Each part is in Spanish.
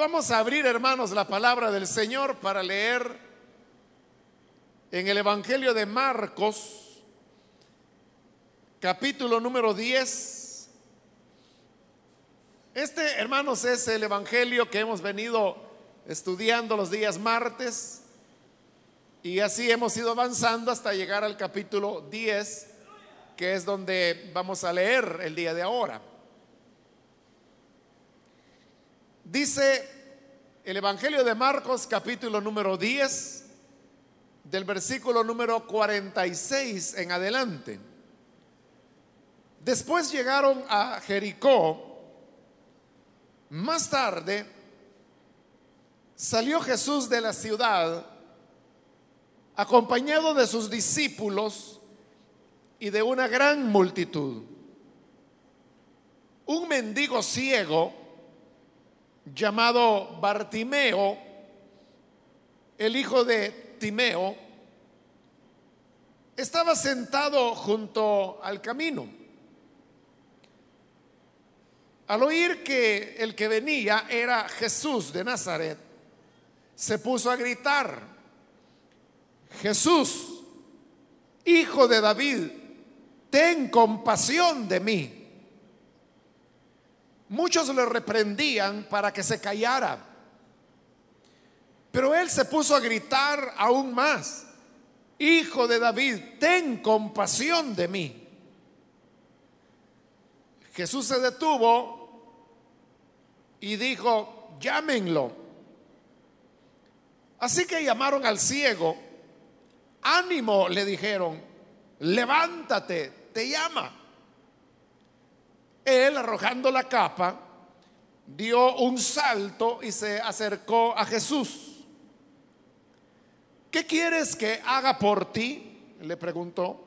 Vamos a abrir, hermanos, la palabra del Señor para leer en el Evangelio de Marcos, capítulo número 10. Este, hermanos, es el Evangelio que hemos venido estudiando los días martes y así hemos ido avanzando hasta llegar al capítulo 10, que es donde vamos a leer el día de ahora. Dice el Evangelio de Marcos capítulo número 10, del versículo número 46 en adelante. Después llegaron a Jericó. Más tarde salió Jesús de la ciudad acompañado de sus discípulos y de una gran multitud. Un mendigo ciego llamado Bartimeo, el hijo de Timeo, estaba sentado junto al camino. Al oír que el que venía era Jesús de Nazaret, se puso a gritar, Jesús, hijo de David, ten compasión de mí. Muchos le reprendían para que se callara. Pero él se puso a gritar aún más, Hijo de David, ten compasión de mí. Jesús se detuvo y dijo, llámenlo. Así que llamaron al ciego, ánimo, le dijeron, levántate, te llama. Él, arrojando la capa, dio un salto y se acercó a Jesús. ¿Qué quieres que haga por ti? Le preguntó.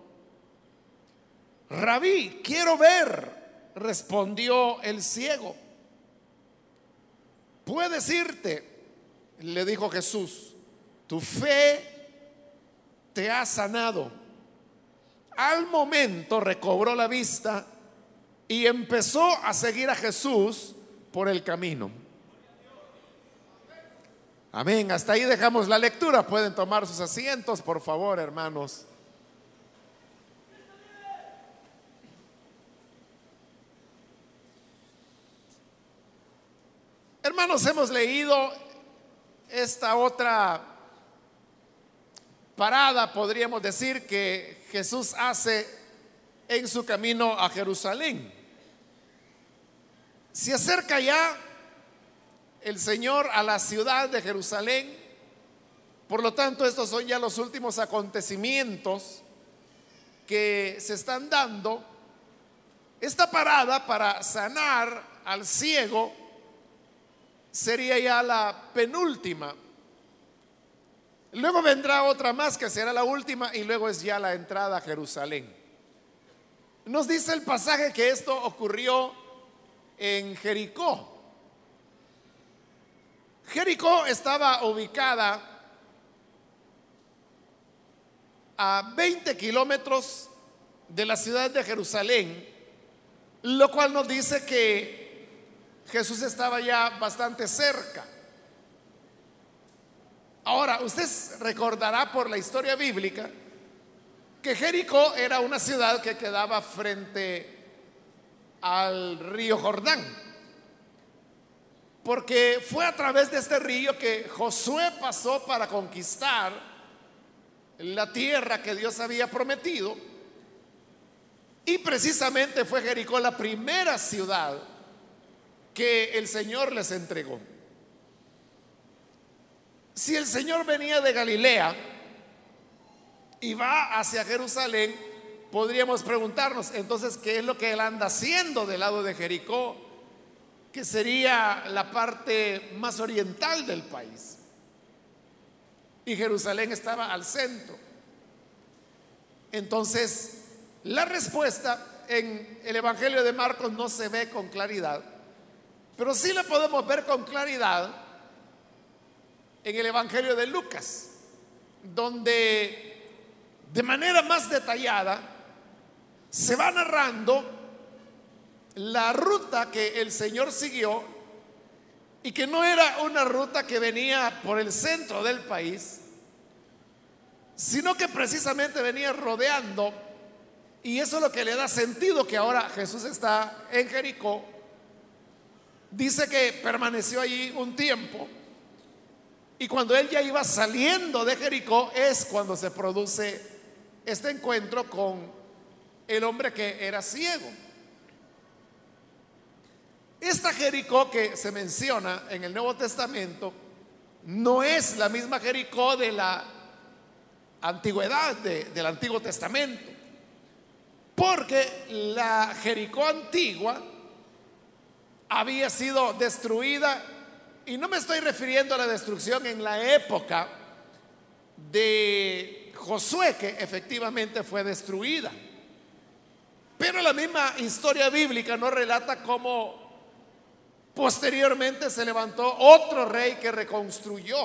Rabí, quiero ver, respondió el ciego. Puedes irte, le dijo Jesús, tu fe te ha sanado. Al momento recobró la vista y empezó a seguir a Jesús por el camino. Amén. Hasta ahí dejamos la lectura. Pueden tomar sus asientos, por favor, hermanos. Hermanos, hemos leído esta otra parada, podríamos decir, que Jesús hace en su camino a Jerusalén. Se acerca ya el Señor a la ciudad de Jerusalén. Por lo tanto, estos son ya los últimos acontecimientos que se están dando. Esta parada para sanar al ciego sería ya la penúltima. Luego vendrá otra más que será la última y luego es ya la entrada a Jerusalén. Nos dice el pasaje que esto ocurrió en Jericó. Jericó estaba ubicada a 20 kilómetros de la ciudad de Jerusalén, lo cual nos dice que Jesús estaba ya bastante cerca. Ahora, usted recordará por la historia bíblica que Jericó era una ciudad que quedaba frente al río Jordán. Porque fue a través de este río que Josué pasó para conquistar la tierra que Dios había prometido. Y precisamente fue Jericó la primera ciudad que el Señor les entregó. Si el Señor venía de Galilea y va hacia Jerusalén, podríamos preguntarnos entonces qué es lo que él anda haciendo del lado de Jericó que sería la parte más oriental del país. Y Jerusalén estaba al centro. Entonces, la respuesta en el Evangelio de Marcos no se ve con claridad, pero sí la podemos ver con claridad en el Evangelio de Lucas, donde de manera más detallada se va narrando la ruta que el Señor siguió y que no era una ruta que venía por el centro del país, sino que precisamente venía rodeando, y eso es lo que le da sentido que ahora Jesús está en Jericó. Dice que permaneció allí un tiempo, y cuando él ya iba saliendo de Jericó es cuando se produce este encuentro con el hombre que era ciego. Esta Jericó que se menciona en el Nuevo Testamento no es la misma Jericó de la antigüedad, del Antiguo Testamento. Porque la Jericó antigua había sido destruida, y no me estoy refiriendo a la destrucción en la época de Josué, que efectivamente fue destruida. Pero la misma historia bíblica no relata cómo posteriormente se levantó otro rey que reconstruyó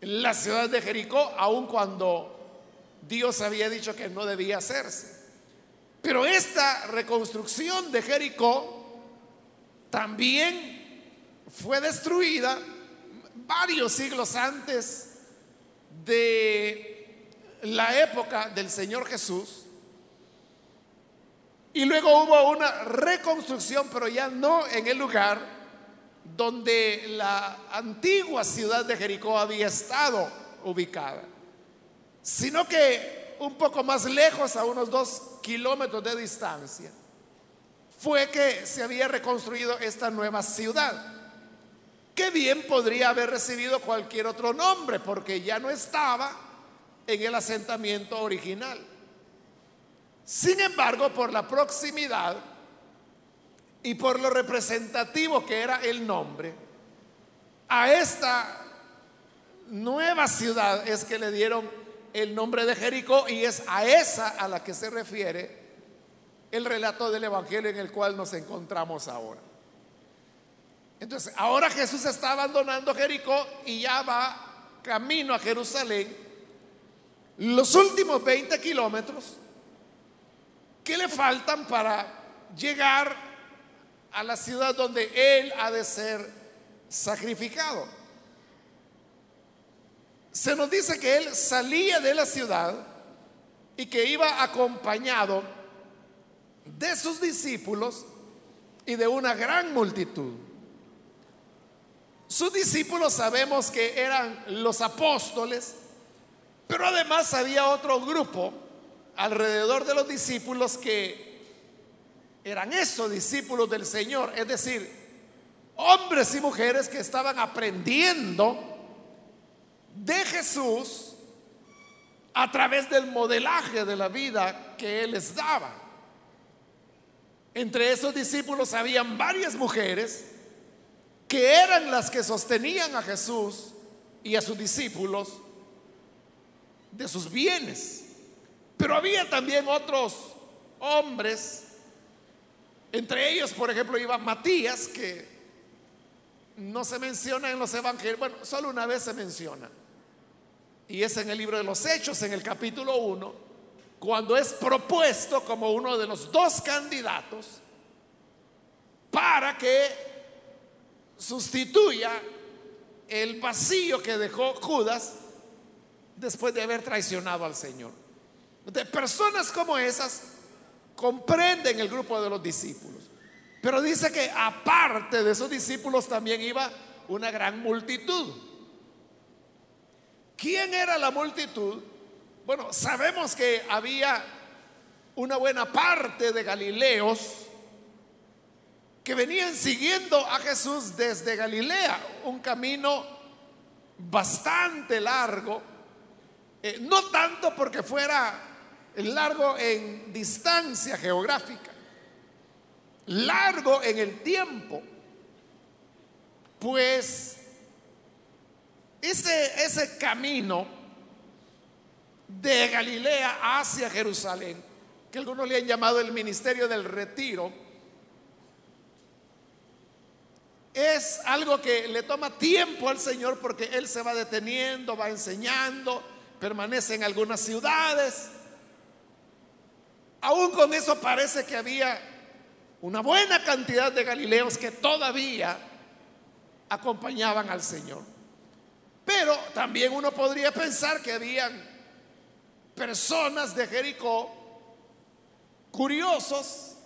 la ciudad de Jericó, aun cuando Dios había dicho que no debía hacerse. Pero esta reconstrucción de Jericó también fue destruida varios siglos antes de la época del Señor Jesús. Y luego hubo una reconstrucción, pero ya no en el lugar donde la antigua ciudad de Jericó había estado ubicada, sino que un poco más lejos, a unos dos kilómetros de distancia, fue que se había reconstruido esta nueva ciudad que bien podría haber recibido cualquier otro nombre, porque ya no estaba en el asentamiento original. Sin embargo, por la proximidad y por lo representativo que era el nombre, a esta nueva ciudad es que le dieron el nombre de Jericó y es a esa a la que se refiere el relato del Evangelio en el cual nos encontramos ahora. Entonces, ahora Jesús está abandonando Jericó y ya va camino a Jerusalén. Los últimos 20 kilómetros que le faltan para llegar a la ciudad donde Él ha de ser sacrificado. Se nos dice que Él salía de la ciudad y que iba acompañado de sus discípulos y de una gran multitud. Sus discípulos sabemos que eran los apóstoles, pero además había otro grupo alrededor de los discípulos que eran esos discípulos del Señor, es decir, hombres y mujeres que estaban aprendiendo de Jesús a través del modelaje de la vida que Él les daba. Entre esos discípulos habían varias mujeres que eran las que sostenían a Jesús y a sus discípulos de sus bienes. Pero había también otros hombres, entre ellos, por ejemplo, iba Matías, que no se menciona en los evangelios, bueno, solo una vez se menciona, y es en el libro de los Hechos, en el capítulo 1, cuando es propuesto como uno de los dos candidatos para que sustituya el vacío que dejó Judas después de haber traicionado al Señor. De personas como esas comprenden el grupo de los discípulos. Pero dice que aparte de esos discípulos también iba una gran multitud. ¿Quién era la multitud? Bueno, sabemos que había una buena parte de Galileos que venían siguiendo a Jesús desde Galilea, un camino bastante largo, eh, no tanto porque fuera largo en distancia geográfica, largo en el tiempo, pues ese, ese camino de Galilea hacia Jerusalén, que algunos le han llamado el ministerio del retiro, es algo que le toma tiempo al Señor porque Él se va deteniendo, va enseñando, permanece en algunas ciudades. Aún con eso parece que había una buena cantidad de galileos que todavía acompañaban al Señor. Pero también uno podría pensar que habían personas de Jericó curiosos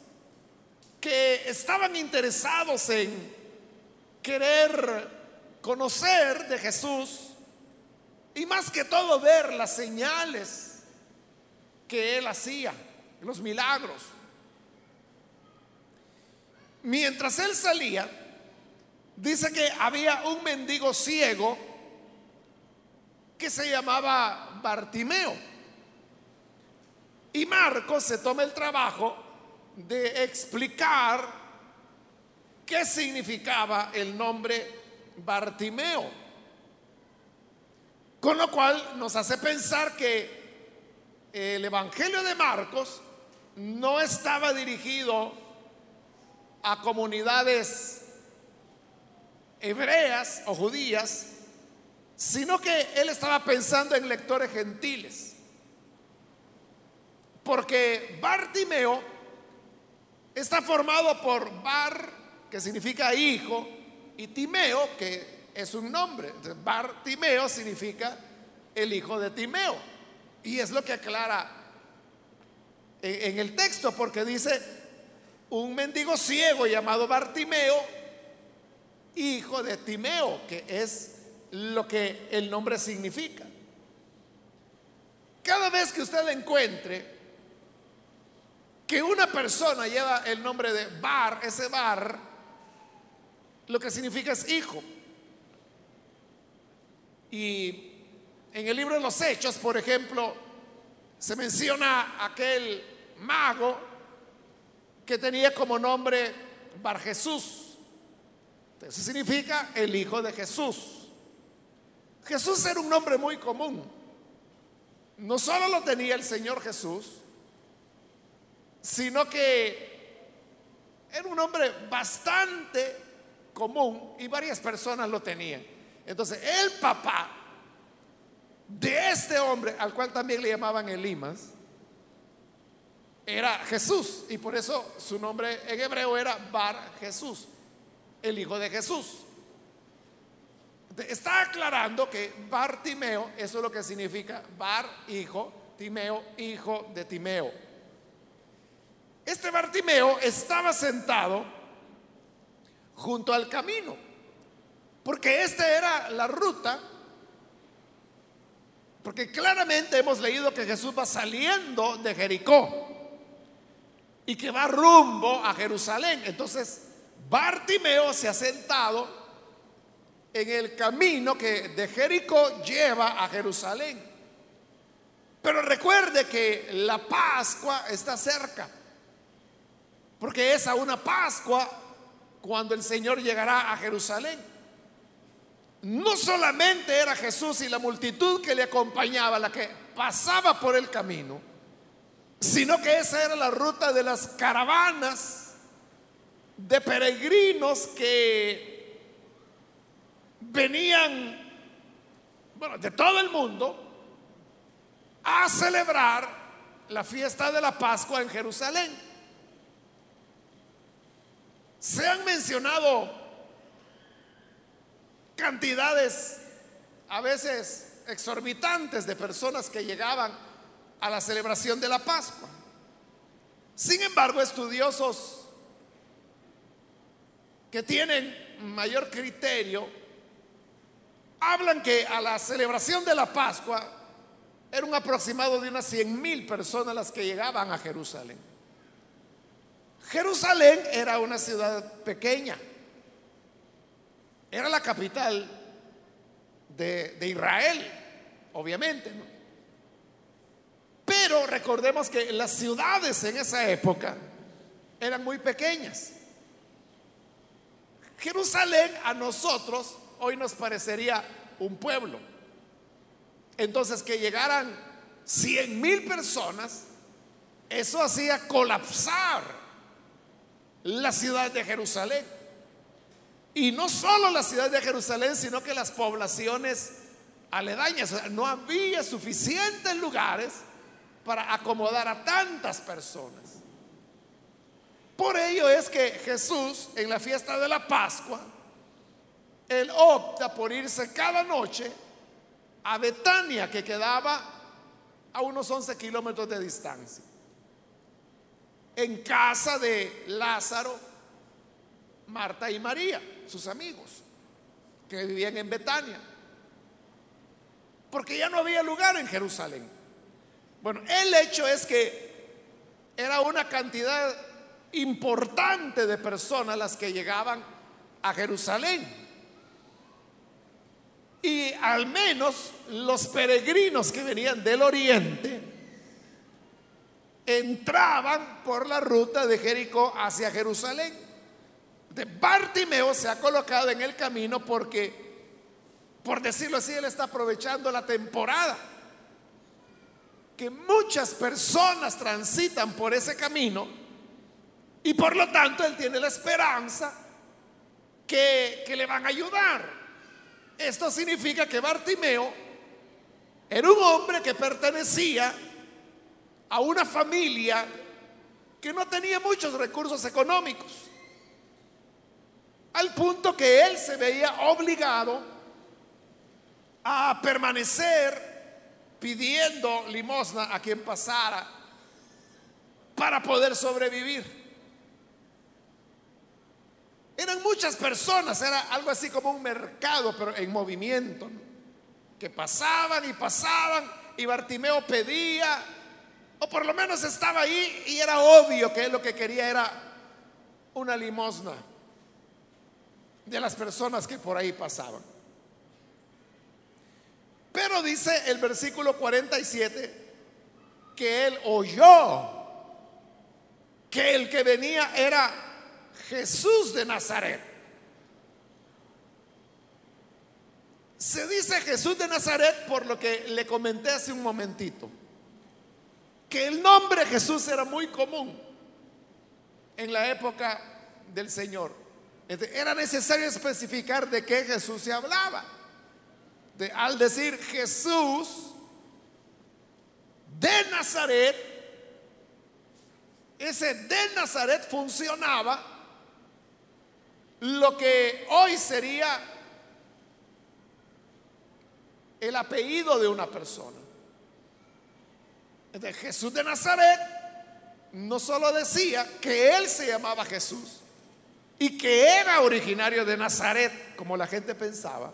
que estaban interesados en querer conocer de Jesús y más que todo ver las señales que él hacía, los milagros. Mientras él salía, dice que había un mendigo ciego que se llamaba Bartimeo. Y Marcos se toma el trabajo de explicar qué significaba el nombre Bartimeo. Con lo cual nos hace pensar que el Evangelio de Marcos no estaba dirigido a comunidades hebreas o judías, sino que él estaba pensando en lectores gentiles. Porque Bartimeo está formado por Bar, que significa hijo, y Timeo, que es un nombre. Bartimeo significa el hijo de Timeo. Y es lo que aclara en, el texto, porque dice, un mendigo ciego llamado Bartimeo, hijo de Timeo, que es lo que el nombre significa. Cada vez que usted encuentre que una persona lleva el nombre de Bar, ese Bar, lo que significa es hijo. Y en el libro de los Hechos, por ejemplo, se menciona aquel mago que tenía como nombre Bar Jesús. Eso significa el hijo de Jesús. Jesús era un nombre muy común. No solo lo tenía el Señor Jesús, sino que era un nombre bastante común y varias personas lo tenían. Entonces, el papá de este hombre, al cual también le llamaban Elimas, era Jesús. Y por eso su nombre en hebreo era Bar Jesús, el hijo de Jesús. Está aclarando que Bar Timeo, eso es lo que significa Bar, hijo, Timeo, hijo de Timeo. Este Bartimeo estaba sentado junto al camino. Porque esta era la ruta. Porque claramente hemos leído que Jesús va saliendo de Jericó y que va rumbo a Jerusalén. Entonces, Bartimeo se ha sentado en el camino que de Jericó lleva a Jerusalén. Pero recuerde que la Pascua está cerca, porque es a una Pascua cuando el Señor llegará a Jerusalén. No solamente era Jesús y la multitud que le acompañaba la que pasaba por el camino, sino que esa era la ruta de las caravanas de peregrinos que venían, bueno, de todo el mundo a celebrar la fiesta de la Pascua en Jerusalén. Se han mencionado cantidades a veces exorbitantes de personas que llegaban a la celebración de la Pascua. Sin embargo, estudiosos que tienen mayor criterio hablan que a la celebración de la Pascua era un aproximado de unas 100 mil personas las que llegaban a Jerusalén. Jerusalén era una ciudad pequeña, era la capital de, Israel, obviamente. Recordemos que las ciudades en esa época eran muy pequeñas. Jerusalén a nosotros hoy nos parecería un pueblo. Entonces que llegaran 100 mil personas, eso hacía colapsar la ciudad de Jerusalén. Y no solo la ciudad de Jerusalén, sino que las poblaciones aledañas. no había suficientes lugares para acomodar a tantas personas. Por ello es que Jesús en la fiesta de la Pascua, Él opta por irse cada noche a Betania, que quedaba a unos 11 kilómetros de distancia, en casa de Lázaro, Marta y María, sus amigos, que vivían en Betania, porque ya no había lugar en Jerusalén. Bueno, el hecho es que era una cantidad importante de personas las que llegaban a Jerusalén. Y al menos los peregrinos que venían del oriente entraban por la ruta de Jericó hacia Jerusalén. De Bartimeo se ha colocado en el camino porque, por decirlo así, él está aprovechando la temporada. Que muchas personas transitan por ese camino y por lo tanto él tiene la esperanza que, que le van a ayudar. Esto significa que Bartimeo era un hombre que pertenecía a una familia que no tenía muchos recursos económicos, al punto que él se veía obligado a permanecer pidiendo limosna a quien pasara para poder sobrevivir. Eran muchas personas, era algo así como un mercado, pero en movimiento, que pasaban y pasaban y Bartimeo pedía, o por lo menos estaba ahí y era obvio que él lo que quería era una limosna de las personas que por ahí pasaban. Pero dice el versículo 47 que él oyó que el que venía era Jesús de Nazaret. Se dice Jesús de Nazaret por lo que le comenté hace un momentito, que el nombre Jesús era muy común en la época del Señor. Era necesario especificar de qué Jesús se hablaba. Al decir Jesús de Nazaret, ese de Nazaret funcionaba lo que hoy sería el apellido de una persona. De Jesús de Nazaret no solo decía que él se llamaba Jesús y que era originario de Nazaret, como la gente pensaba,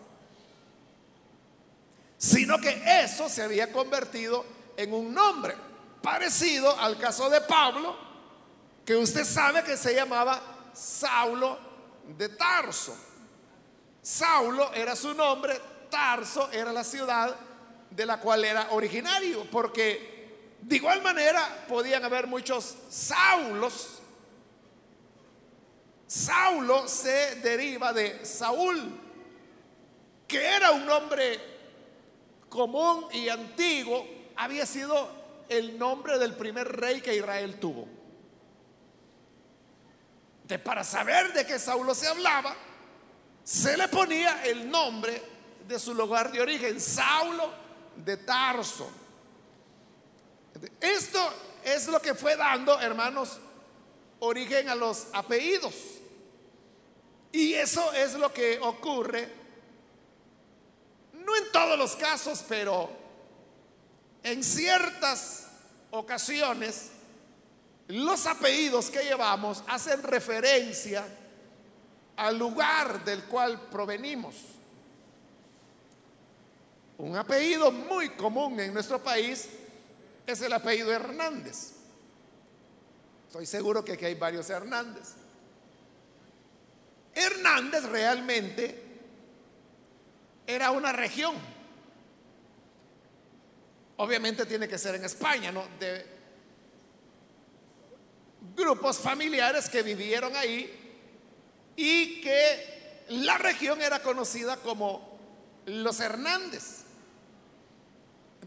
sino que eso se había convertido en un nombre parecido al caso de Pablo, que usted sabe que se llamaba Saulo de Tarso. Saulo era su nombre, Tarso era la ciudad de la cual era originario, porque de igual manera podían haber muchos Saulos. Saulo se deriva de Saúl, que era un nombre común y antiguo, había sido el nombre del primer rey que Israel tuvo para saber de qué Saulo se hablaba, se le ponía el nombre de su lugar de origen, Saulo de Tarso. Esto es lo que fue dando, hermanos, origen a los apellidos. Y eso es lo que ocurre, no en todos los casos, pero en ciertas ocasiones los apellidos que llevamos hacen referencia al lugar del cual provenimos. Un apellido muy común en nuestro país es el apellido Hernández. Estoy seguro que aquí hay varios Hernández. Hernández realmente era una región. Obviamente tiene que ser en España, ¿no? De, grupos familiares que vivieron ahí y que la región era conocida como los Hernández.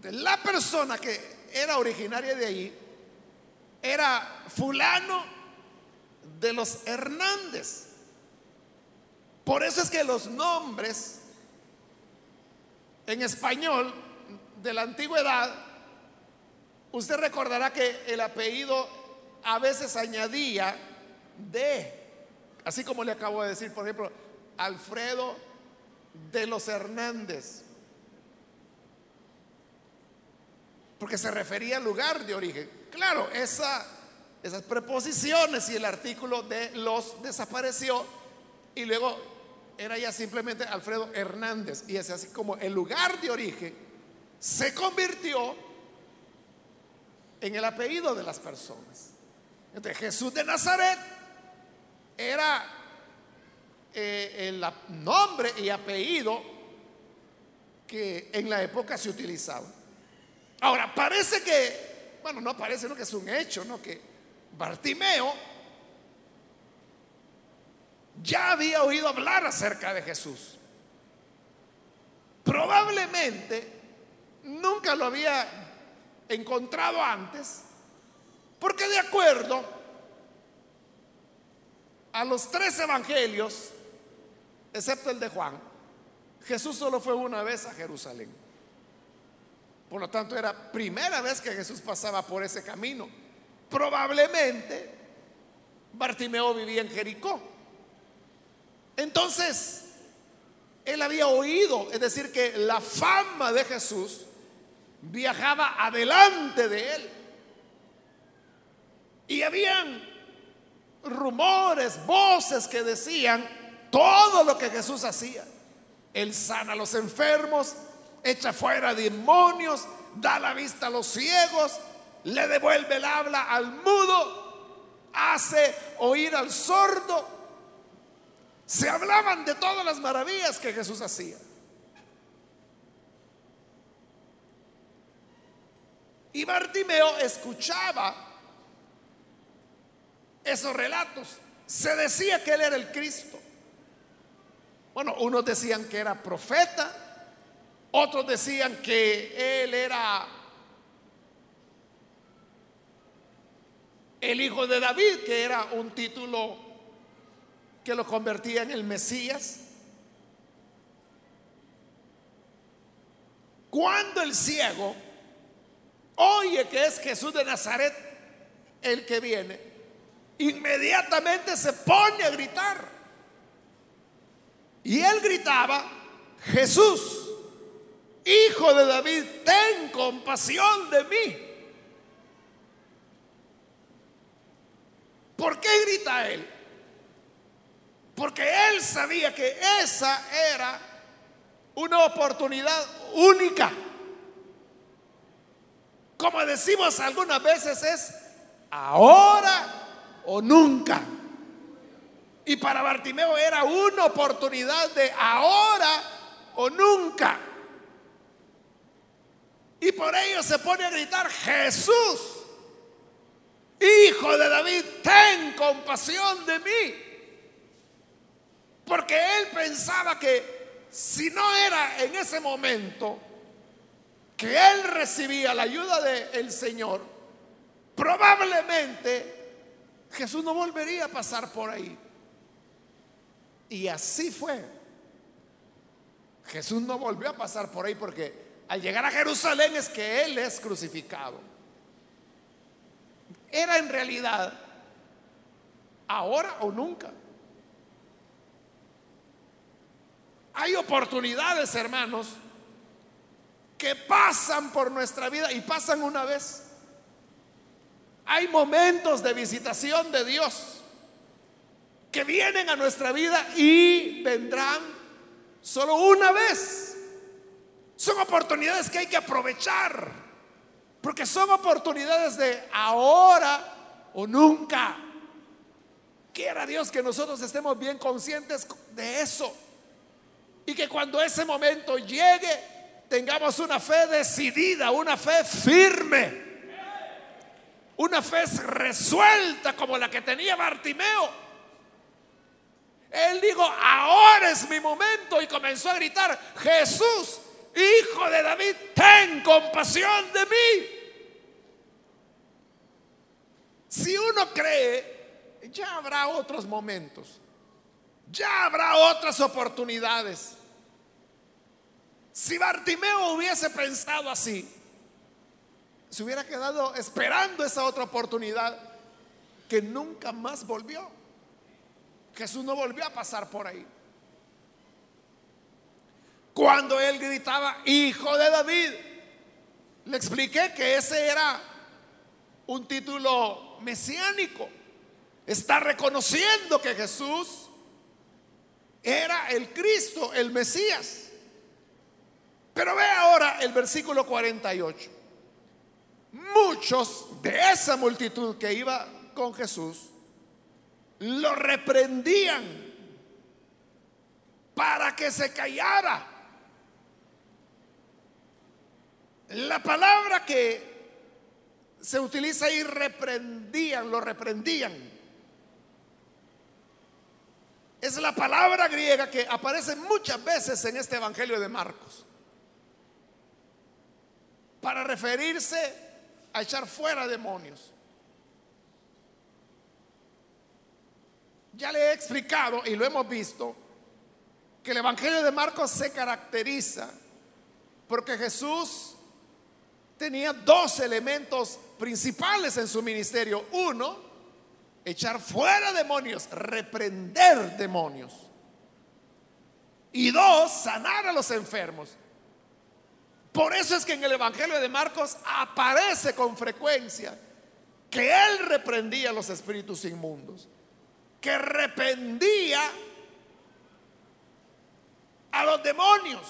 La persona que era originaria de ahí era fulano de los Hernández. Por eso es que los nombres en español de la antigüedad, usted recordará que el apellido a veces añadía de, así como le acabo de decir, por ejemplo, Alfredo de los Hernández. Porque se refería al lugar de origen. Claro, esa, esas preposiciones y el artículo de los desapareció y luego era ya simplemente Alfredo Hernández. Y es así como el lugar de origen se convirtió en el apellido de las personas. Entonces Jesús de Nazaret era eh, el nombre y apellido que en la época se utilizaba. Ahora, parece que, bueno, no parece, no que es un hecho, ¿no? Que Bartimeo ya había oído hablar acerca de Jesús. Probablemente nunca lo había encontrado antes, porque de acuerdo a los tres evangelios, excepto el de Juan, Jesús solo fue una vez a Jerusalén. Por lo tanto, era primera vez que Jesús pasaba por ese camino. Probablemente Bartimeo vivía en Jericó. Entonces, él había oído, es decir, que la fama de Jesús viajaba adelante de él. Y habían rumores, voces que decían todo lo que Jesús hacía. Él sana a los enfermos, echa fuera demonios, da la vista a los ciegos, le devuelve el habla al mudo, hace oír al sordo. Se hablaban de todas las maravillas que Jesús hacía. Y Bartimeo escuchaba esos relatos. Se decía que él era el Cristo. Bueno, unos decían que era profeta, otros decían que él era el hijo de David, que era un título que lo convertía en el Mesías. Cuando el ciego oye que es Jesús de Nazaret el que viene, inmediatamente se pone a gritar. Y él gritaba, Jesús, hijo de David, ten compasión de mí. ¿Por qué grita él? Porque él sabía que esa era una oportunidad única como decimos algunas veces, es ahora o nunca. Y para Bartimeo era una oportunidad de ahora o nunca. Y por ello se pone a gritar, Jesús, hijo de David, ten compasión de mí. Porque él pensaba que si no era en ese momento, que él recibía la ayuda del Señor, probablemente Jesús no volvería a pasar por ahí. Y así fue. Jesús no volvió a pasar por ahí porque al llegar a Jerusalén es que Él es crucificado. Era en realidad ahora o nunca. Hay oportunidades, hermanos, que pasan por nuestra vida y pasan una vez. Hay momentos de visitación de Dios que vienen a nuestra vida y vendrán solo una vez. Son oportunidades que hay que aprovechar, porque son oportunidades de ahora o nunca. Quiera Dios que nosotros estemos bien conscientes de eso y que cuando ese momento llegue, tengamos una fe decidida, una fe firme, una fe resuelta como la que tenía Bartimeo. Él dijo, ahora es mi momento y comenzó a gritar, Jesús, hijo de David, ten compasión de mí. Si uno cree, ya habrá otros momentos, ya habrá otras oportunidades. Si Bartimeo hubiese pensado así, se hubiera quedado esperando esa otra oportunidad que nunca más volvió. Jesús no volvió a pasar por ahí. cuando él gritaba, hijo de David. Le expliqué que ese era un título mesiánico. Está reconociendo que Jesús era el Cristo, el Mesías. Pero ve ahora el versículo 48. Muchos de esa multitud que iba con Jesús lo reprendían para que se callara. La palabra que se utiliza ahí reprendían, lo reprendían. Es la palabra griega que aparece muchas veces en este Evangelio de Marcos. Para referirse a echar fuera demonios. Ya le he explicado y lo hemos visto que el Evangelio de Marcos se caracteriza porque Jesús tenía dos elementos principales en su ministerio. Uno, echar fuera demonios, reprender demonios. Y dos, sanar a los enfermos. Por eso es que en el Evangelio de Marcos aparece con frecuencia que él reprendía a los espíritus inmundos, que reprendía a los demonios.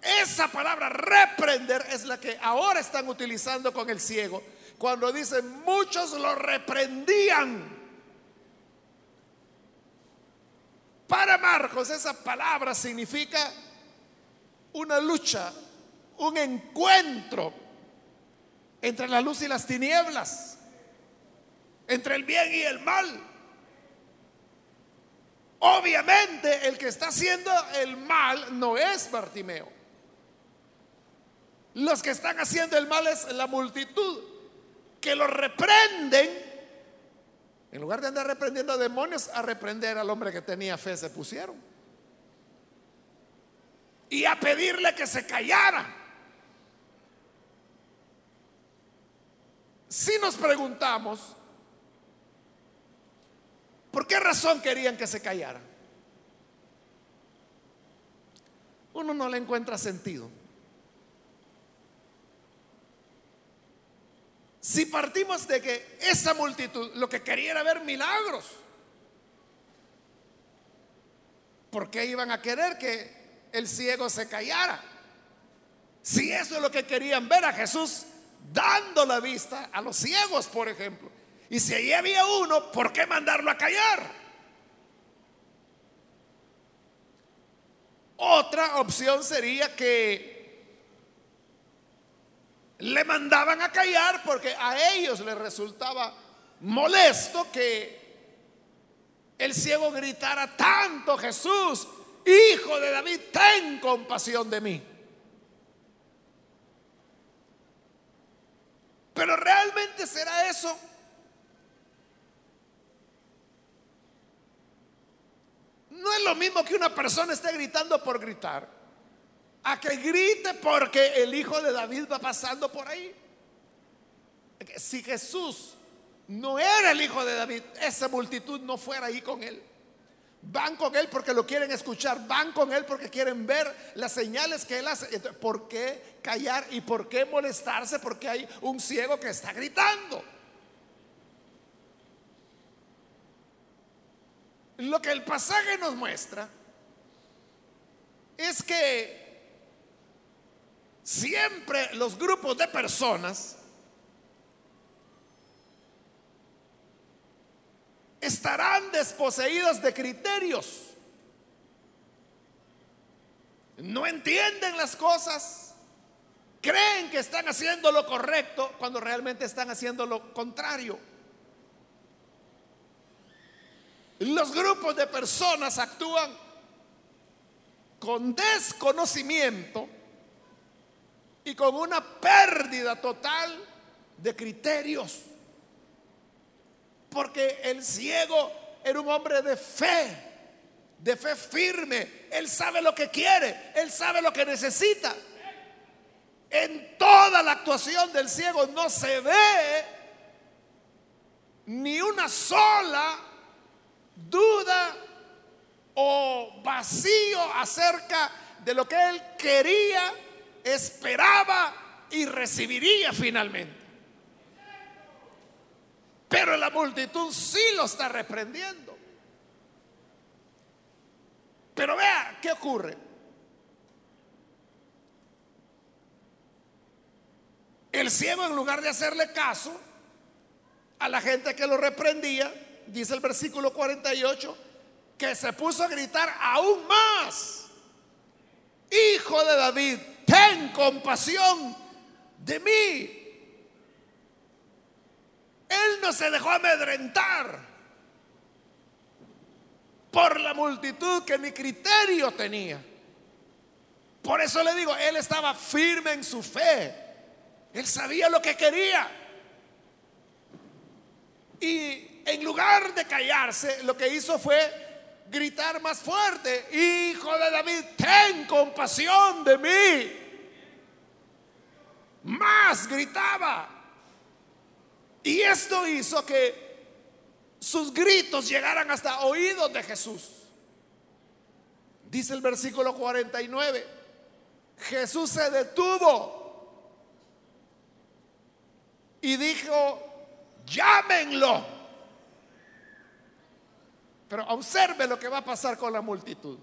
Esa palabra reprender es la que ahora están utilizando con el ciego cuando dicen muchos lo reprendían. Para Marcos esa palabra significa una lucha, un encuentro entre la luz y las tinieblas, entre el bien y el mal. Obviamente el que está haciendo el mal no es Bartimeo. Los que están haciendo el mal es la multitud que lo reprenden, en lugar de andar reprendiendo a demonios, a reprender al hombre que tenía fe se pusieron. Y a pedirle que se callara. Si nos preguntamos, ¿por qué razón querían que se callaran? Uno no le encuentra sentido. Si partimos de que esa multitud lo que quería era ver milagros, ¿por qué iban a querer que el ciego se callara? Si eso es lo que querían ver a Jesús dando la vista a los ciegos, por ejemplo. Y si allí había uno, ¿por qué mandarlo a callar? Otra opción sería que le mandaban a callar porque a ellos les resultaba molesto que el ciego gritara tanto, Jesús, hijo de David, ten compasión de mí. Pero realmente será eso. No es lo mismo que una persona esté gritando por gritar a que grite porque el hijo de David va pasando por ahí. Si Jesús no era el hijo de David, esa multitud no fuera ahí con él. Van con él porque lo quieren escuchar, van con él porque quieren ver las señales que él hace. ¿Por qué callar y por qué molestarse? Porque hay un ciego que está gritando. Lo que el pasaje nos muestra es que Siempre los grupos de personas estarán desposeídos de criterios. No entienden las cosas. Creen que están haciendo lo correcto cuando realmente están haciendo lo contrario. Los grupos de personas actúan con desconocimiento y con una pérdida total de criterios. Porque el ciego era un hombre de fe, de fe firme. Él sabe lo que quiere, él sabe lo que necesita. En toda la actuación del ciego no se ve ni una sola duda o vacío acerca de lo que él quería, esperaba y recibiría finalmente. Pero la multitud sí lo está reprendiendo. Pero vea, ¿qué ocurre? El ciego en lugar de hacerle caso a la gente que lo reprendía, dice el versículo 48, que se puso a gritar aún más, Hijo de David, ten compasión de mí. Él no se dejó amedrentar por la multitud que ni criterio tenía. Por eso le digo, él estaba firme en su fe. Él sabía lo que quería. Y en lugar de callarse, lo que hizo fue gritar más fuerte, Hijo de David, ten compasión de mí. Más gritaba. Y esto hizo que sus gritos llegaran hasta oídos de Jesús. Dice el versículo 49, Jesús se detuvo y dijo, llámenlo. Pero observe lo que va a pasar con la multitud.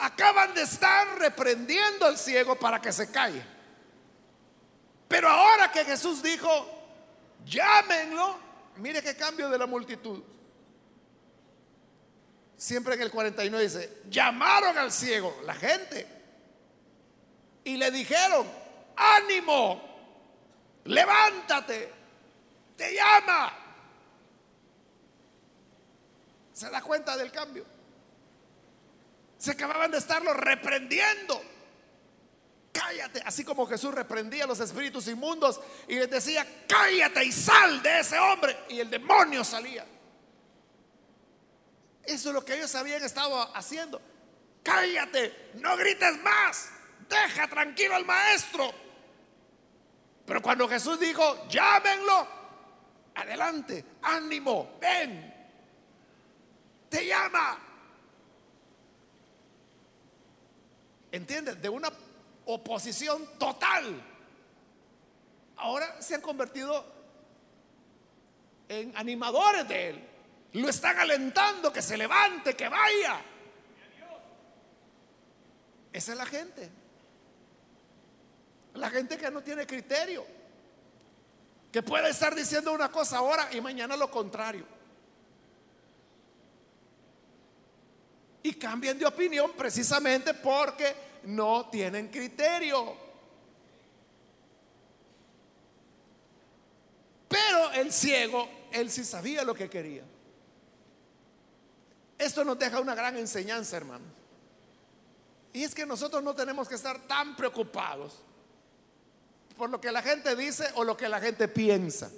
Acaban de estar reprendiendo al ciego para que se calle. Pero ahora que Jesús dijo, llámenlo, mire qué cambio de la multitud. Siempre en el 49 dice, llamaron al ciego, la gente, y le dijeron, ánimo, levántate, te llama. ¿Se da cuenta del cambio? Se acababan de estarlo reprendiendo. Cállate, así como Jesús reprendía a los espíritus inmundos y les decía, cállate y sal de ese hombre. Y el demonio salía. Eso es lo que ellos habían estado haciendo. Cállate, no grites más. Deja tranquilo al maestro. Pero cuando Jesús dijo, llámenlo, adelante, ánimo, ven, te llama. ¿Entiendes? De una oposición total. Ahora se han convertido en animadores de él. Lo están alentando que se levante, que vaya. Esa es la gente. La gente que no tiene criterio. Que puede estar diciendo una cosa ahora y mañana lo contrario. Y cambian de opinión precisamente porque no tienen criterio. Pero el ciego, él sí sabía lo que quería. Esto nos deja una gran enseñanza, hermano. Y es que nosotros no tenemos que estar tan preocupados por lo que la gente dice o lo que la gente piensa.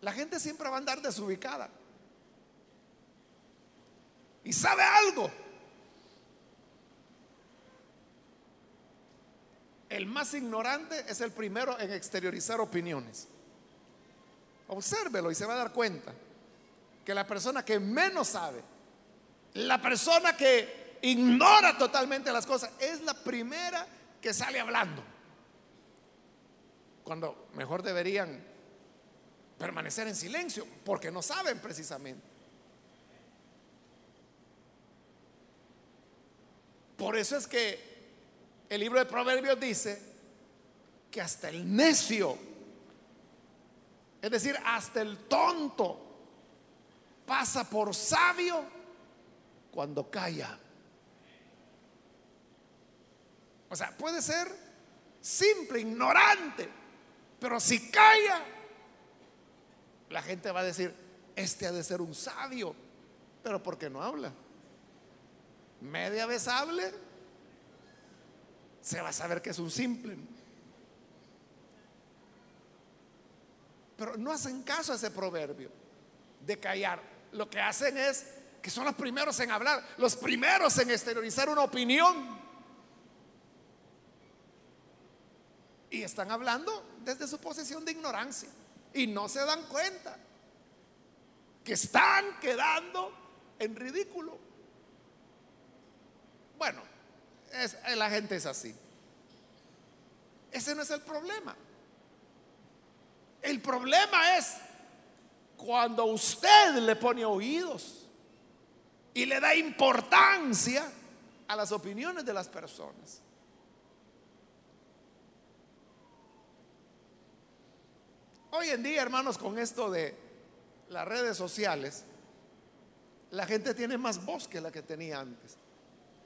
La gente siempre va a andar desubicada. Y sabe algo. El más ignorante es el primero en exteriorizar opiniones. Obsérvelo y se va a dar cuenta que la persona que menos sabe, la persona que ignora totalmente las cosas, es la primera que sale hablando. Cuando mejor deberían permanecer en silencio, porque no saben precisamente. Por eso es que el libro de Proverbios dice que hasta el necio, es decir, hasta el tonto, pasa por sabio cuando calla. O sea, puede ser simple, ignorante, pero si calla, la gente va a decir, este ha de ser un sabio, pero ¿por qué no habla? Media vez hable, se va a saber que es un simple. Pero no hacen caso a ese proverbio de callar. Lo que hacen es que son los primeros en hablar, los primeros en exteriorizar una opinión. Y están hablando desde su posición de ignorancia. Y no se dan cuenta que están quedando en ridículo. Bueno, la gente es así. Ese no es el problema. El problema es cuando usted le pone oídos y le da importancia a las opiniones de las personas. Hoy en día, hermanos, con esto de las redes sociales, la gente tiene más voz que la que tenía antes.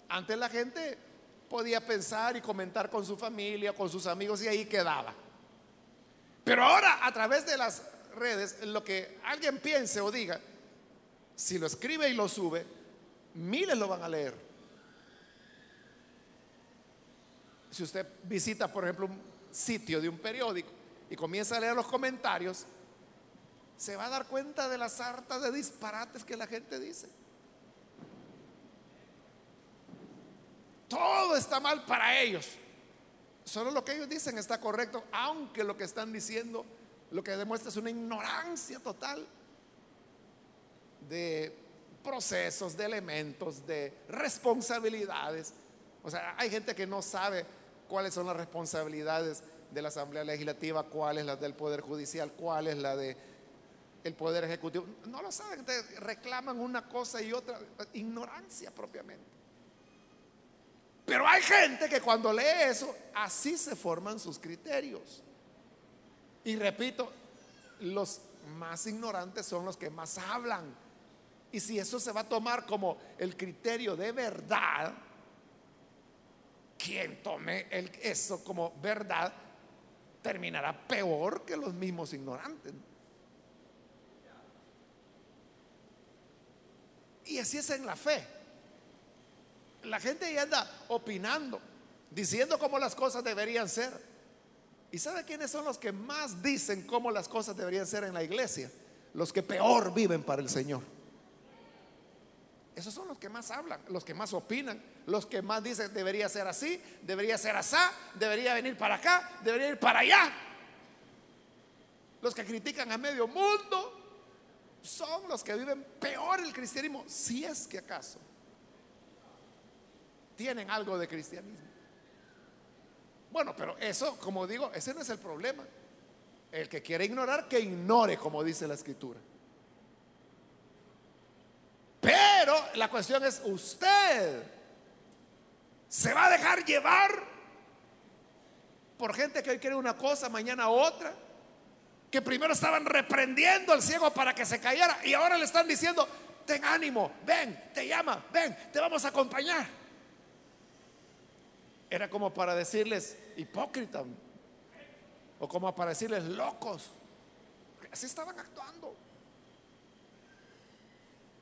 Antes la gente podía pensar y comentar con su familia, con sus amigos y ahí quedaba. Pero ahora a través de las redes, lo que alguien piense o diga, si lo escribe y lo sube, miles lo van a leer. Si usted visita, por ejemplo, un sitio de un periódico y comienza a leer los comentarios, se va a dar cuenta de las hartas de disparates que la gente dice. Todo está mal para ellos. Solo lo que ellos dicen está correcto, aunque lo que están diciendo lo que demuestra es una ignorancia total de procesos, de elementos, de responsabilidades. O sea, hay gente que no sabe cuáles son las responsabilidades de la Asamblea Legislativa, cuál es la del Poder Judicial, cuál es la de el Poder Ejecutivo. No lo saben, reclaman una cosa y otra, ignorancia propiamente. Pero hay gente que cuando lee eso, así se forman sus criterios. Y repito, los más ignorantes son los que más hablan. Y si eso se va a tomar como el criterio de verdad, quien tome eso como verdad terminará peor que los mismos ignorantes. Y así es en la fe la gente ya anda opinando, diciendo cómo las cosas deberían ser. ¿Y sabe quiénes son los que más dicen cómo las cosas deberían ser en la iglesia? Los que peor viven para el Señor. Esos son los que más hablan, los que más opinan, los que más dicen debería ser así, debería ser así, debería venir para acá, debería ir para allá. Los que critican a medio mundo son los que viven peor el cristianismo, si es que acaso tienen algo de cristianismo. Bueno, pero eso, como digo, ese no es el problema. El que quiere ignorar, que ignore, como dice la escritura. Pero la cuestión es, usted se va a dejar llevar por gente que hoy quiere una cosa, mañana otra, que primero estaban reprendiendo al ciego para que se callara y ahora le están diciendo, ten ánimo, ven, te llama, ven, te vamos a acompañar. Era como para decirles hipócritas o como para decirles locos. Así estaban actuando.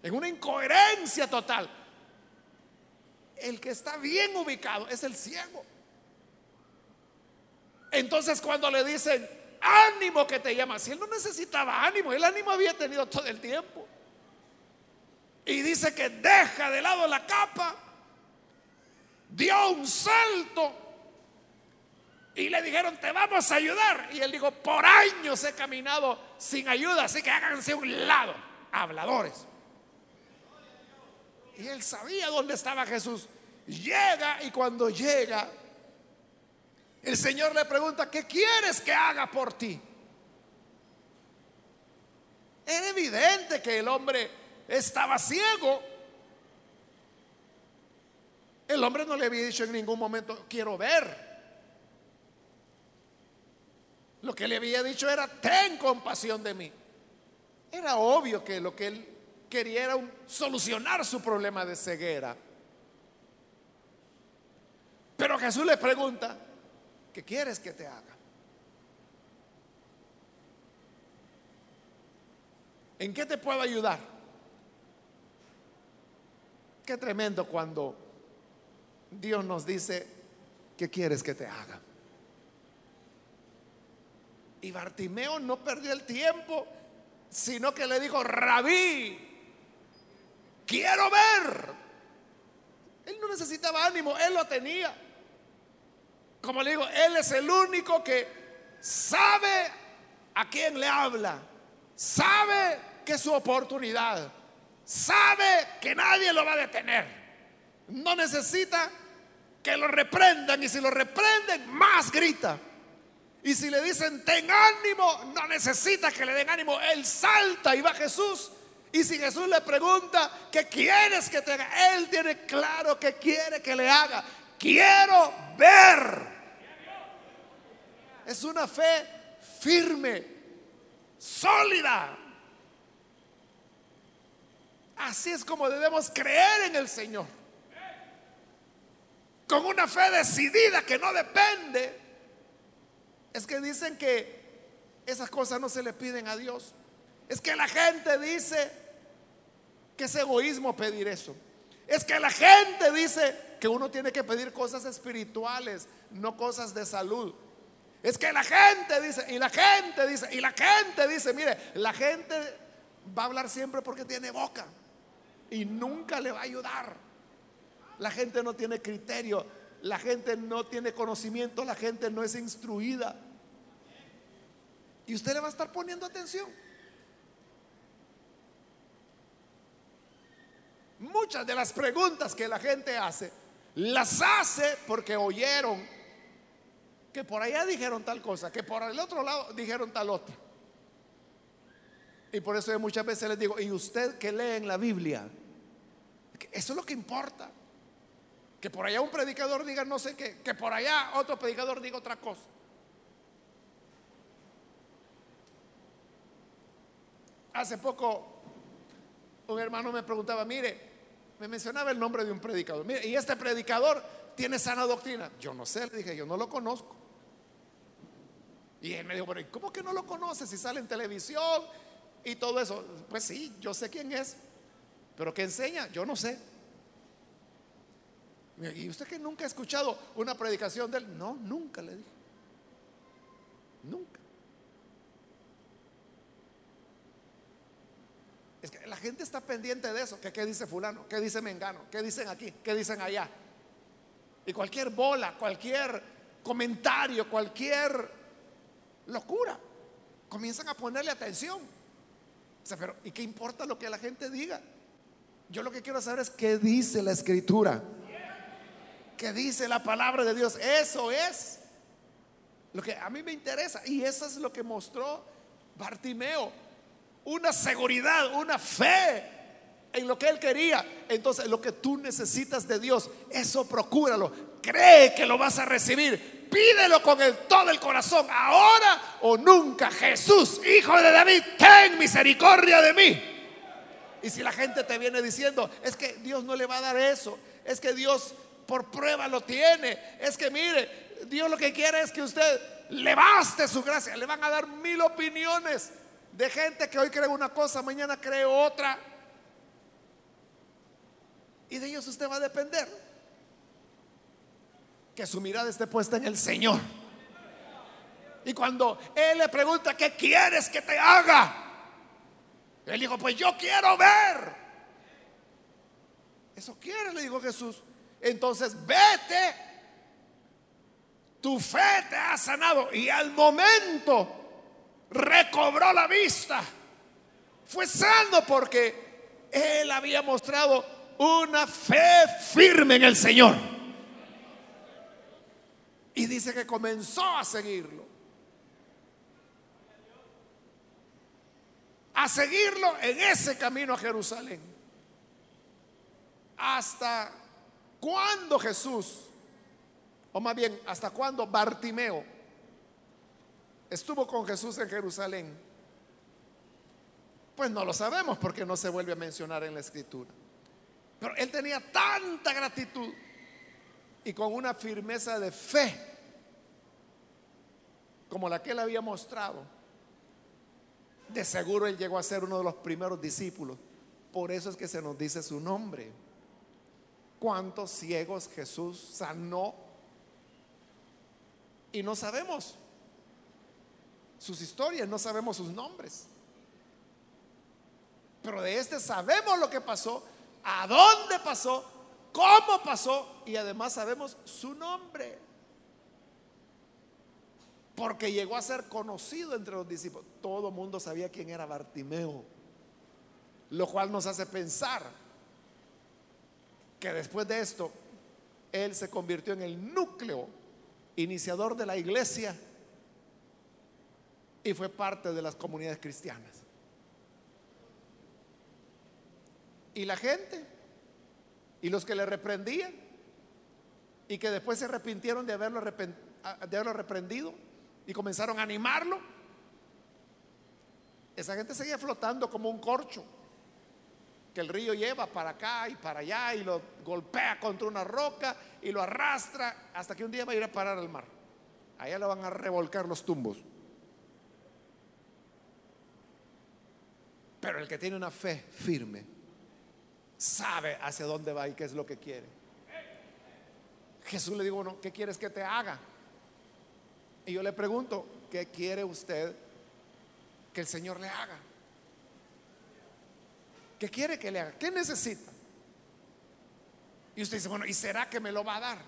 En una incoherencia total. El que está bien ubicado es el ciego. Entonces cuando le dicen, ánimo que te llama, si él no necesitaba ánimo, el ánimo había tenido todo el tiempo. Y dice que deja de lado la capa dio un salto y le dijeron, te vamos a ayudar. Y él dijo, por años he caminado sin ayuda, así que háganse un lado, habladores. Y él sabía dónde estaba Jesús. Llega y cuando llega, el Señor le pregunta, ¿qué quieres que haga por ti? Era evidente que el hombre estaba ciego el hombre no le había dicho en ningún momento, quiero ver. Lo que le había dicho era, ten compasión de mí. Era obvio que lo que él quería era solucionar su problema de ceguera. Pero Jesús le pregunta, ¿qué quieres que te haga? ¿En qué te puedo ayudar? Qué tremendo cuando Dios nos dice, ¿qué quieres que te haga? Y Bartimeo no perdió el tiempo, sino que le dijo, rabí, quiero ver. Él no necesitaba ánimo, él lo tenía. Como le digo, él es el único que sabe a quién le habla, sabe que es su oportunidad. Sabe que nadie lo va a detener. No necesita que lo reprendan y si lo reprenden, más grita. Y si le dicen, ten ánimo, no necesita que le den ánimo. Él salta y va Jesús. Y si Jesús le pregunta, ¿qué quieres que te haga? Él tiene claro que quiere que le haga. Quiero ver. Es una fe firme, sólida. Así es como debemos creer en el Señor. Con una fe decidida que no depende. Es que dicen que esas cosas no se le piden a Dios. Es que la gente dice que es egoísmo pedir eso. Es que la gente dice que uno tiene que pedir cosas espirituales, no cosas de salud. Es que la gente dice, y la gente dice, y la gente dice, mire, la gente va a hablar siempre porque tiene boca y nunca le va a ayudar. La gente no tiene criterio, la gente no tiene conocimiento, la gente no es instruida. Y usted le va a estar poniendo atención. Muchas de las preguntas que la gente hace, las hace porque oyeron que por allá dijeron tal cosa, que por el otro lado dijeron tal otra. Y por eso yo muchas veces les digo, ¿y usted que lee en la Biblia? Eso es lo que importa. Que por allá un predicador diga no sé qué, que por allá otro predicador diga otra cosa. Hace poco un hermano me preguntaba, mire, me mencionaba el nombre de un predicador. Mire, y este predicador tiene sana doctrina. Yo no sé, le dije, yo no lo conozco. Y él me dijo, pero ¿cómo que no lo conoce si sale en televisión y todo eso? Pues sí, yo sé quién es, pero ¿qué enseña? Yo no sé. ¿Y usted que nunca ha escuchado una predicación de él? No, nunca le dije. Nunca. Es que la gente está pendiente de eso. ¿Qué, dice fulano? ¿Qué dice Mengano? ¿Qué dicen aquí? ¿Qué dicen allá? Y cualquier bola, cualquier comentario, cualquier locura. Comienzan a ponerle atención. pero ¿y qué importa lo que la gente diga? Yo lo que quiero saber es qué dice la escritura. ¿Qué dice la palabra de Dios? Eso es lo que a mí me interesa. Y eso es lo que mostró Bartimeo una seguridad, una fe en lo que él quería. Entonces, lo que tú necesitas de Dios, eso procúralo. Cree que lo vas a recibir. Pídelo con todo el corazón, ahora o nunca. Jesús, hijo de David, ten misericordia de mí. Y si la gente te viene diciendo, es que Dios no le va a dar eso, es que Dios por prueba lo tiene, es que mire, Dios lo que quiere es que usted le baste su gracia, le van a dar mil opiniones de gente que hoy cree una cosa, mañana cree otra. Y de ellos usted va a depender. Que su mirada esté puesta en el Señor. Y cuando Él le pregunta, ¿qué quieres que te haga? Él dijo, pues yo quiero ver. Eso quiere, le dijo Jesús. Entonces, vete. Tu fe te ha sanado. Y al momento recobró la vista. Fue sano porque él había mostrado una fe firme en el Señor. Y dice que comenzó a seguirlo. A seguirlo en ese camino a Jerusalén. Hasta cuando Jesús, o más bien, hasta cuando Bartimeo, estuvo con Jesús en Jerusalén? Pues no lo sabemos porque no se vuelve a mencionar en la escritura. Pero él tenía tanta gratitud y con una firmeza de fe como la que él había mostrado. De seguro él llegó a ser uno de los primeros discípulos. Por eso es que se nos dice su nombre. ¿Cuántos ciegos Jesús sanó? Y no sabemos sus historias, no sabemos sus nombres. Pero de este sabemos lo que pasó, a dónde pasó, cómo pasó y además sabemos su nombre. Porque llegó a ser conocido entre los discípulos. Todo el mundo sabía quién era Bartimeo. Lo cual nos hace pensar que después de esto, él se convirtió en el núcleo iniciador de la iglesia y fue parte de las comunidades cristianas. Y la gente, y los que le reprendían, y que después se arrepintieron de haberlo, de haberlo reprendido y comenzaron a animarlo, esa gente seguía flotando como un corcho que el río lleva para acá y para allá y lo golpea contra una roca y lo arrastra hasta que un día va a ir a parar al mar. Allá lo van a revolcar los tumbos. Pero el que tiene una fe firme sabe hacia dónde va y qué es lo que quiere. Jesús le dijo, bueno, ¿qué quieres que te haga? Y yo le pregunto, ¿qué quiere usted que el Señor le haga? ¿Qué quiere que le haga? ¿Qué necesita? Y usted dice, bueno, ¿y será que me lo va a dar?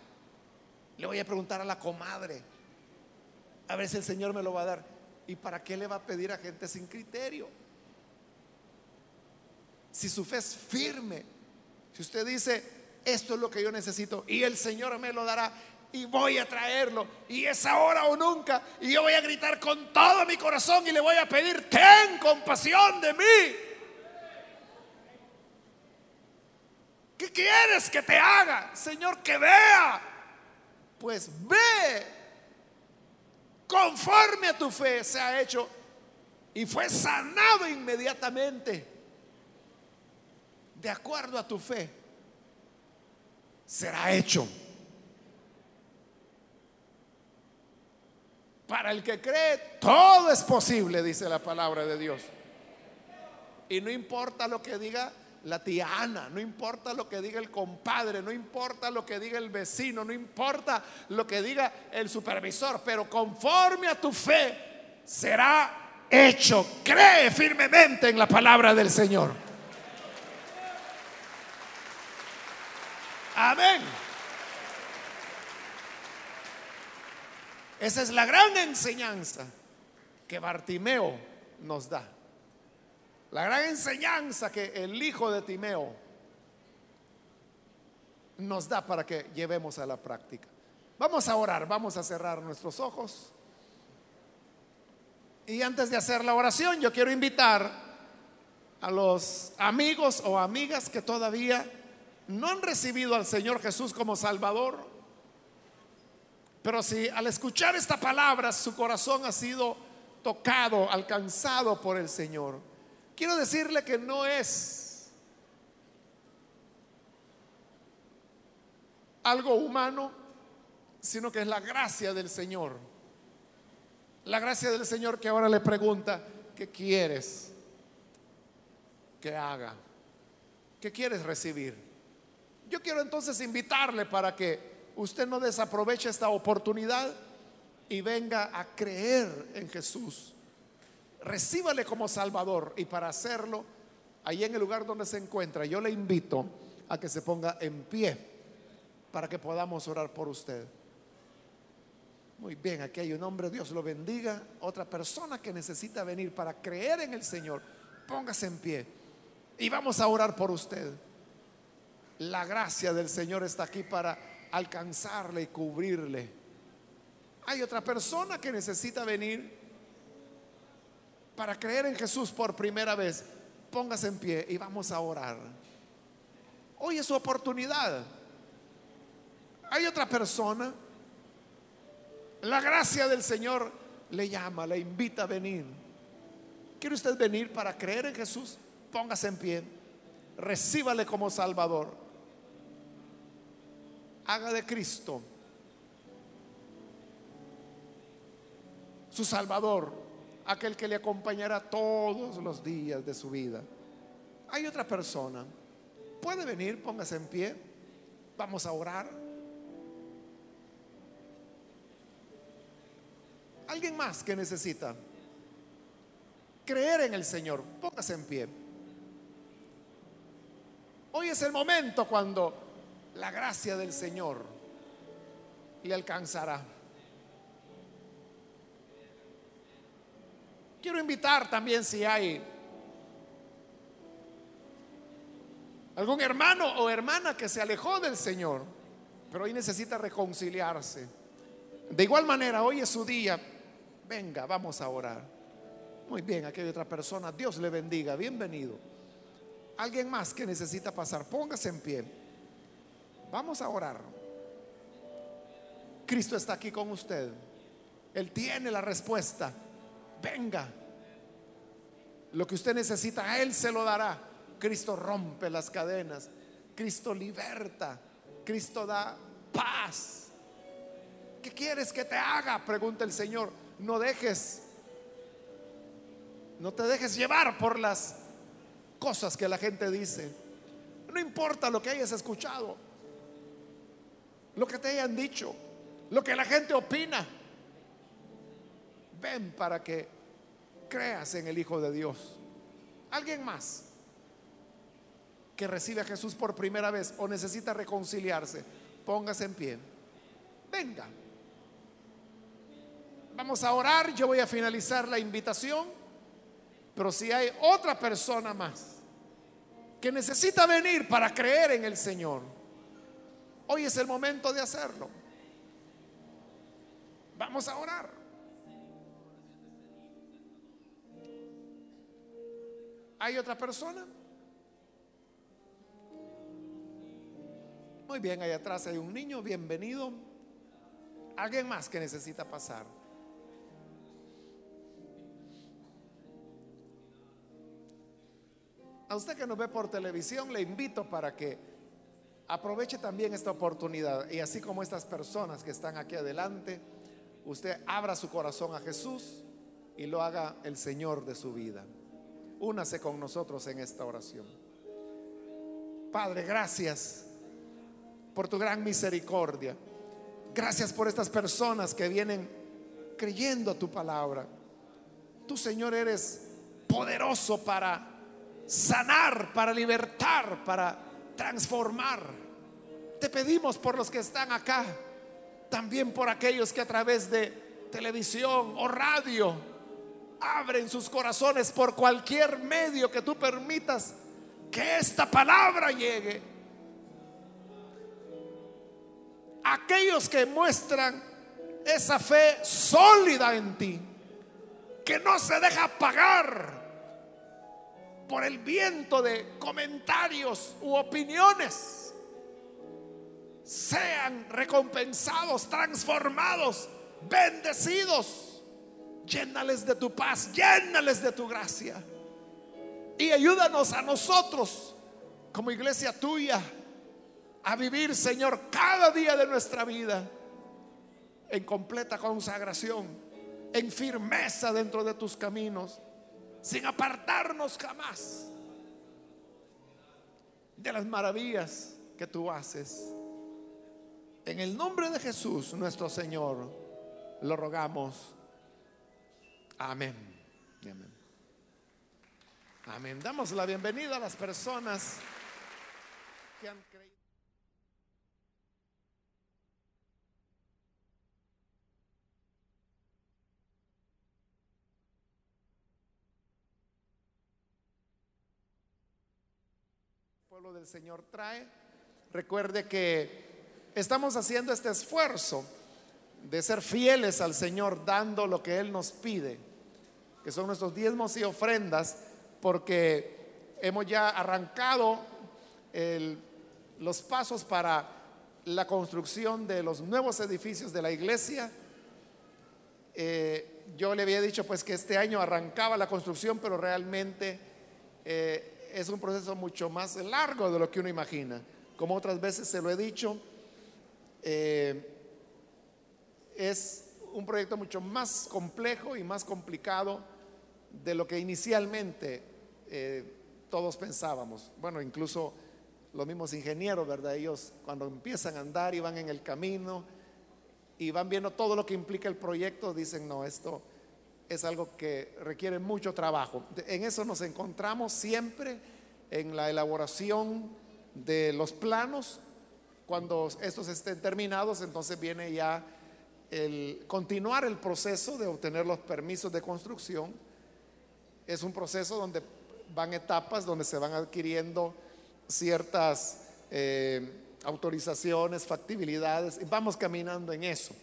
Le voy a preguntar a la comadre, a ver si el Señor me lo va a dar. ¿Y para qué le va a pedir a gente sin criterio? Si su fe es firme, si usted dice, esto es lo que yo necesito y el Señor me lo dará y voy a traerlo y es ahora o nunca y yo voy a gritar con todo mi corazón y le voy a pedir, ten compasión de mí. ¿Qué quieres que te haga? Señor, que vea. Pues ve. Conforme a tu fe se ha hecho y fue sanado inmediatamente. De acuerdo a tu fe, será hecho. Para el que cree, todo es posible, dice la palabra de Dios. Y no importa lo que diga la tía Ana, no importa lo que diga el compadre, no importa lo que diga el vecino, no importa lo que diga el supervisor, pero conforme a tu fe será hecho. Cree firmemente en la palabra del Señor. Amén. Esa es la gran enseñanza que Bartimeo nos da. La gran enseñanza que el hijo de Timeo nos da para que llevemos a la práctica. Vamos a orar, vamos a cerrar nuestros ojos. Y antes de hacer la oración, yo quiero invitar a los amigos o amigas que todavía no han recibido al Señor Jesús como Salvador, pero si al escuchar esta palabra su corazón ha sido tocado, alcanzado por el Señor, Quiero decirle que no es algo humano, sino que es la gracia del Señor. La gracia del Señor que ahora le pregunta, ¿qué quieres que haga? ¿Qué quieres recibir? Yo quiero entonces invitarle para que usted no desaproveche esta oportunidad y venga a creer en Jesús recíbale como Salvador y para hacerlo, ahí en el lugar donde se encuentra, yo le invito a que se ponga en pie para que podamos orar por usted. Muy bien, aquí hay un hombre, Dios lo bendiga. Otra persona que necesita venir para creer en el Señor, póngase en pie y vamos a orar por usted. La gracia del Señor está aquí para alcanzarle y cubrirle. Hay otra persona que necesita venir para creer en Jesús por primera vez, póngase en pie y vamos a orar. Hoy es su oportunidad. Hay otra persona. La gracia del Señor le llama, le invita a venir. ¿Quiere usted venir para creer en Jesús? Póngase en pie. Recíbale como Salvador. Haga de Cristo su Salvador aquel que le acompañará todos los días de su vida. Hay otra persona. Puede venir, póngase en pie. Vamos a orar. Alguien más que necesita creer en el Señor, póngase en pie. Hoy es el momento cuando la gracia del Señor le alcanzará. Quiero invitar también si hay algún hermano o hermana que se alejó del Señor, pero hoy necesita reconciliarse. De igual manera, hoy es su día. Venga, vamos a orar. Muy bien, aquí hay otra persona. Dios le bendiga. Bienvenido. Alguien más que necesita pasar. Póngase en pie. Vamos a orar. Cristo está aquí con usted. Él tiene la respuesta. Venga. Lo que usted necesita, a Él se lo dará. Cristo rompe las cadenas. Cristo liberta. Cristo da paz. ¿Qué quieres que te haga? Pregunta el Señor. No dejes, no te dejes llevar por las cosas que la gente dice. No importa lo que hayas escuchado, lo que te hayan dicho, lo que la gente opina. Ven para que creas en el Hijo de Dios. Alguien más que recibe a Jesús por primera vez o necesita reconciliarse, póngase en pie. Venga. Vamos a orar, yo voy a finalizar la invitación, pero si hay otra persona más que necesita venir para creer en el Señor, hoy es el momento de hacerlo. Vamos a orar. ¿Hay otra persona? Muy bien, ahí atrás hay un niño, bienvenido. Alguien más que necesita pasar. A usted que nos ve por televisión, le invito para que aproveche también esta oportunidad. Y así como estas personas que están aquí adelante, usted abra su corazón a Jesús y lo haga el Señor de su vida. Únase con nosotros en esta oración. Padre, gracias por tu gran misericordia. Gracias por estas personas que vienen creyendo tu palabra. Tú, Señor, eres poderoso para sanar, para libertar, para transformar. Te pedimos por los que están acá, también por aquellos que a través de televisión o radio abren sus corazones por cualquier medio que tú permitas que esta palabra llegue aquellos que muestran esa fe sólida en ti, que no se deja pagar por el viento de comentarios u opiniones, sean recompensados, transformados, bendecidos. Llénales de tu paz, llénales de tu gracia. Y ayúdanos a nosotros, como iglesia tuya, a vivir, Señor, cada día de nuestra vida en completa consagración, en firmeza dentro de tus caminos, sin apartarnos jamás de las maravillas que tú haces. En el nombre de Jesús, nuestro Señor, lo rogamos. Amén. Amén. Amén. Damos la bienvenida a las personas que han creído. del Señor trae. Recuerde que estamos haciendo este esfuerzo de ser fieles al Señor, dando lo que Él nos pide, que son nuestros diezmos y ofrendas, porque hemos ya arrancado los pasos para la construcción de los nuevos edificios de la iglesia. Eh, yo le había dicho pues que este año arrancaba la construcción, pero realmente eh, es un proceso mucho más largo de lo que uno imagina. Como otras veces se lo he dicho, eh, es un proyecto mucho más complejo y más complicado de lo que inicialmente eh, todos pensábamos. Bueno, incluso los mismos ingenieros, ¿verdad? Ellos cuando empiezan a andar y van en el camino y van viendo todo lo que implica el proyecto, dicen, no, esto es algo que requiere mucho trabajo. En eso nos encontramos siempre en la elaboración de los planos. Cuando estos estén terminados, entonces viene ya el continuar el proceso de obtener los permisos de construcción. Es un proceso donde van etapas, donde se van adquiriendo ciertas eh, autorizaciones, factibilidades, y vamos caminando en eso.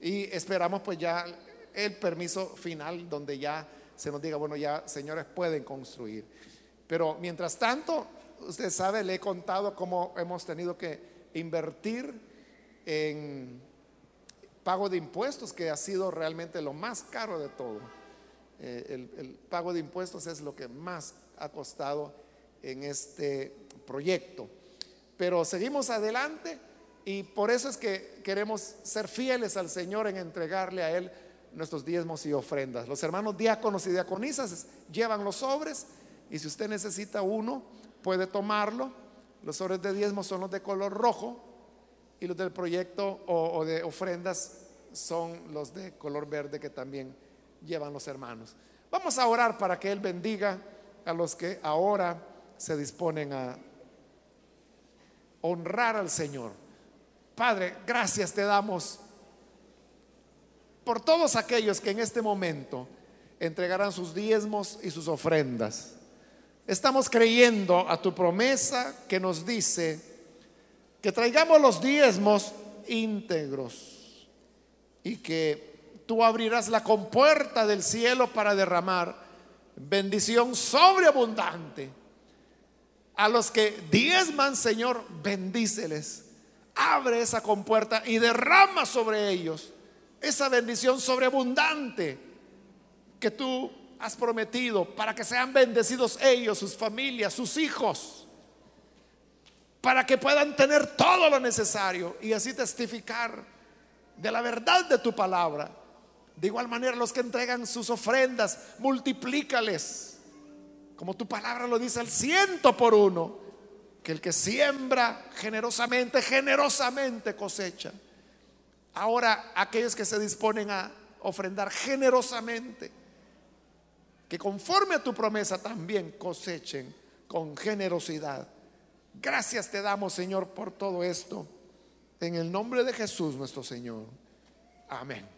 Y esperamos pues ya el permiso final donde ya se nos diga, bueno, ya señores pueden construir. Pero mientras tanto, usted sabe, le he contado cómo hemos tenido que invertir en pago de impuestos, que ha sido realmente lo más caro de todo. Eh, el, pago de impuestos es lo que más ha costado en este proyecto. Pero seguimos adelante y por eso es que queremos ser fieles al Señor en entregarle a Él nuestros diezmos y ofrendas. Los hermanos diáconos y diaconisas llevan los sobres y si usted necesita uno, puede tomarlo. Los sobres de diezmos son los de color rojo y los del proyecto o, de ofrendas son los de color verde que también llevan los hermanos. Vamos a orar para que Él bendiga a los que ahora se disponen a honrar al Señor. Padre, gracias te damos por todos aquellos que en este momento entregarán sus diezmos y sus ofrendas. Estamos creyendo a tu promesa que nos dice que traigamos los diezmos íntegros y que tú abrirás la compuerta del cielo para derramar bendición sobreabundante. A los que diezman, Señor, bendíceles. Abre esa compuerta y derrama sobre ellos esa bendición sobreabundante que tú has prometido para que sean bendecidos ellos, sus familias, sus hijos, para que puedan tener todo lo necesario y así testificar de la verdad de tu palabra. De igual manera, los que entregan sus ofrendas, multiplícales, como tu palabra lo dice, al ciento por uno, que el que siembra generosamente, generosamente cosecha. Ahora, aquellos que se disponen a ofrendar generosamente, que conforme a tu promesa también cosechen con generosidad. Gracias te damos, Señor, por todo esto. En el nombre de Jesús nuestro Señor. Amén.